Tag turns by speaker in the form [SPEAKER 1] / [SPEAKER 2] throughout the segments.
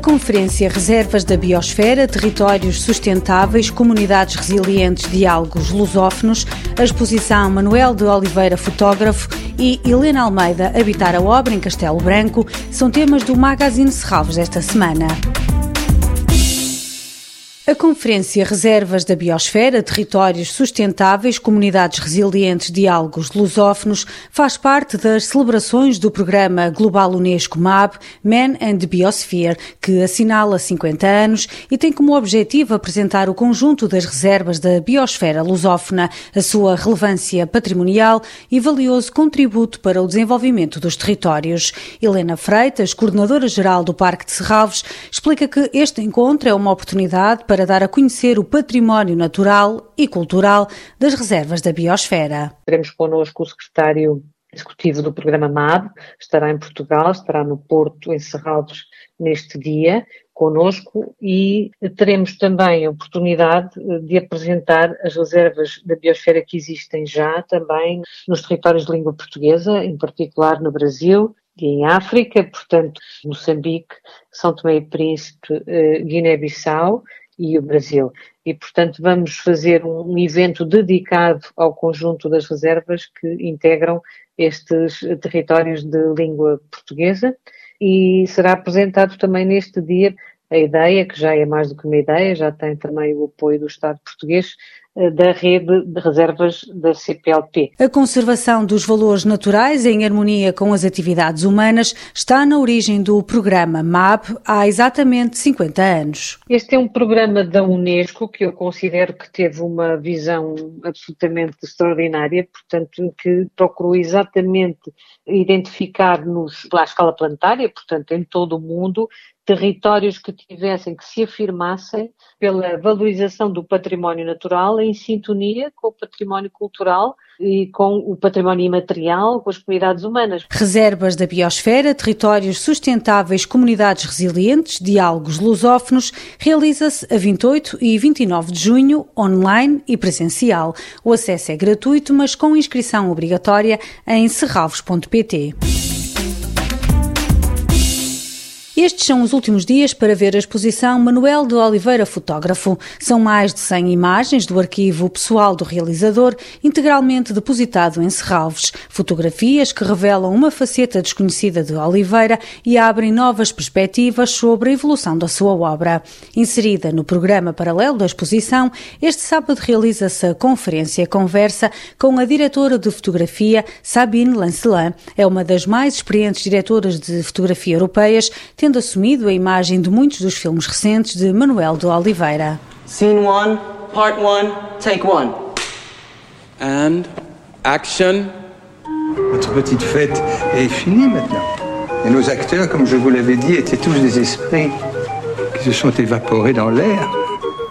[SPEAKER 1] Conferência Reservas da Biosfera, Territórios Sustentáveis, Comunidades Resilientes, Diálogos Lusófonos, a exposição Manuel de Oliveira, fotógrafo, e Helena Almeida, Habitar a Obra em Castelo Branco, são temas do Magazine Serralves esta semana. A Conferência Reservas da Biosfera, Territórios Sustentáveis, Comunidades Resilientes, Diálogos Lusófonos faz parte das celebrações do programa Global Unesco MAB, Man and Biosphere, que assinala 50 anos e tem como objetivo apresentar o conjunto das reservas da biosfera lusófona, a sua relevância patrimonial e valioso contributo para o desenvolvimento dos territórios. Helena Freitas, coordenadora-geral do Parque de Serralves, explica que este encontro é uma oportunidade para dar a conhecer o património natural e cultural das reservas da biosfera.
[SPEAKER 2] Teremos connosco o secretário executivo do programa MAB, estará em Portugal, estará no Porto, em neste dia, conosco e teremos também a oportunidade de apresentar as reservas da biosfera que existem já também nos territórios de língua portuguesa, em particular no Brasil e em África, portanto, Moçambique, São Tomé e Príncipe, eh, Guiné-Bissau, e o Brasil. E, portanto, vamos fazer um evento dedicado ao conjunto das reservas que integram estes territórios de língua portuguesa e será apresentado também neste dia a ideia, que já é mais do que uma ideia, já tem também o apoio do Estado português, da rede de reservas da CPLP.
[SPEAKER 1] A conservação dos valores naturais em harmonia com as atividades humanas está na origem do programa MAP há exatamente 50 anos.
[SPEAKER 2] Este é um programa da Unesco que eu considero que teve uma visão absolutamente extraordinária, portanto, que procurou exatamente identificar-nos à escala planetária, portanto, em todo o mundo, territórios que tivessem, que se afirmassem pela valorização do património natural em sintonia com o património cultural e com o património imaterial, com as comunidades humanas.
[SPEAKER 1] Reservas da biosfera, territórios sustentáveis, comunidades resilientes, diálogos lusófonos, realiza-se a 28 e 29 de junho, online e presencial. O acesso é gratuito, mas com inscrição obrigatória em serralvos.pt. Estes são os últimos dias para ver a exposição Manuel de Oliveira Fotógrafo. São mais de 100 imagens do arquivo pessoal do realizador, integralmente depositado em Serralves. Fotografias que revelam uma faceta desconhecida de Oliveira e abrem novas perspectivas sobre a evolução da sua obra. Inserida no programa paralelo da exposição, este sábado realiza-se a conferência Conversa com a diretora de fotografia Sabine Lancelin. É uma das mais experientes diretoras de fotografia europeias, tendo tendo assumido a imagem de muitos dos filmes recentes de Manuel de Oliveira.
[SPEAKER 3] Scene 1, part 1, take 1.
[SPEAKER 4] And action.
[SPEAKER 5] Notre petite fête est finie maintenant. Et nos acteurs, comme je vous l'avais dit, étaient tous des esprits qui se sont évaporés dans l'air.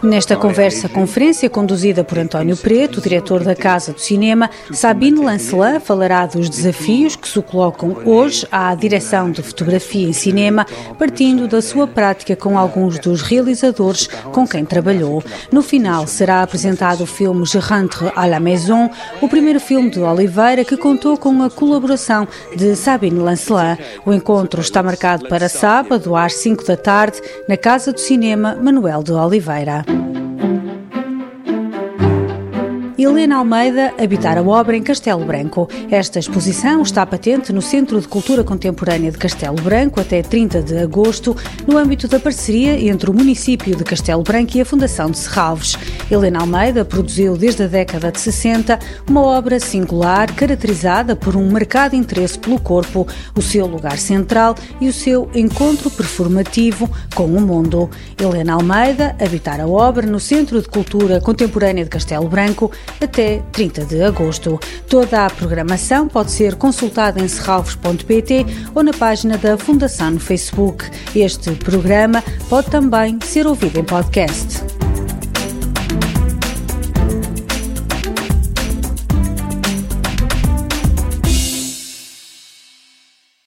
[SPEAKER 1] Nesta conversa-conferência conduzida por António Preto, diretor da Casa do Cinema, Sabine Lancelin falará dos desafios que se colocam hoje à direção de fotografia em cinema, partindo da sua prática com alguns dos realizadores com quem trabalhou. No final será apresentado o filme Je rentre à la maison, o primeiro filme de Oliveira que contou com a colaboração de Sabine Lancelin. O encontro está marcado para sábado às 5 da tarde na Casa do Cinema Manuel de Oliveira. Helena Almeida habitar a obra em Castelo Branco. Esta exposição está patente no Centro de Cultura Contemporânea de Castelo Branco até 30 de agosto, no âmbito da parceria entre o município de Castelo Branco e a Fundação de Serralves. Helena Almeida produziu desde a década de 60 uma obra singular caracterizada por um marcado interesse pelo corpo, o seu lugar central e o seu encontro performativo com o mundo. Helena Almeida habitar a obra no Centro de Cultura Contemporânea de Castelo Branco até 30 de agosto. Toda a programação pode ser consultada em serralvos.pt ou na página da Fundação no Facebook. Este programa pode também ser ouvido em podcast.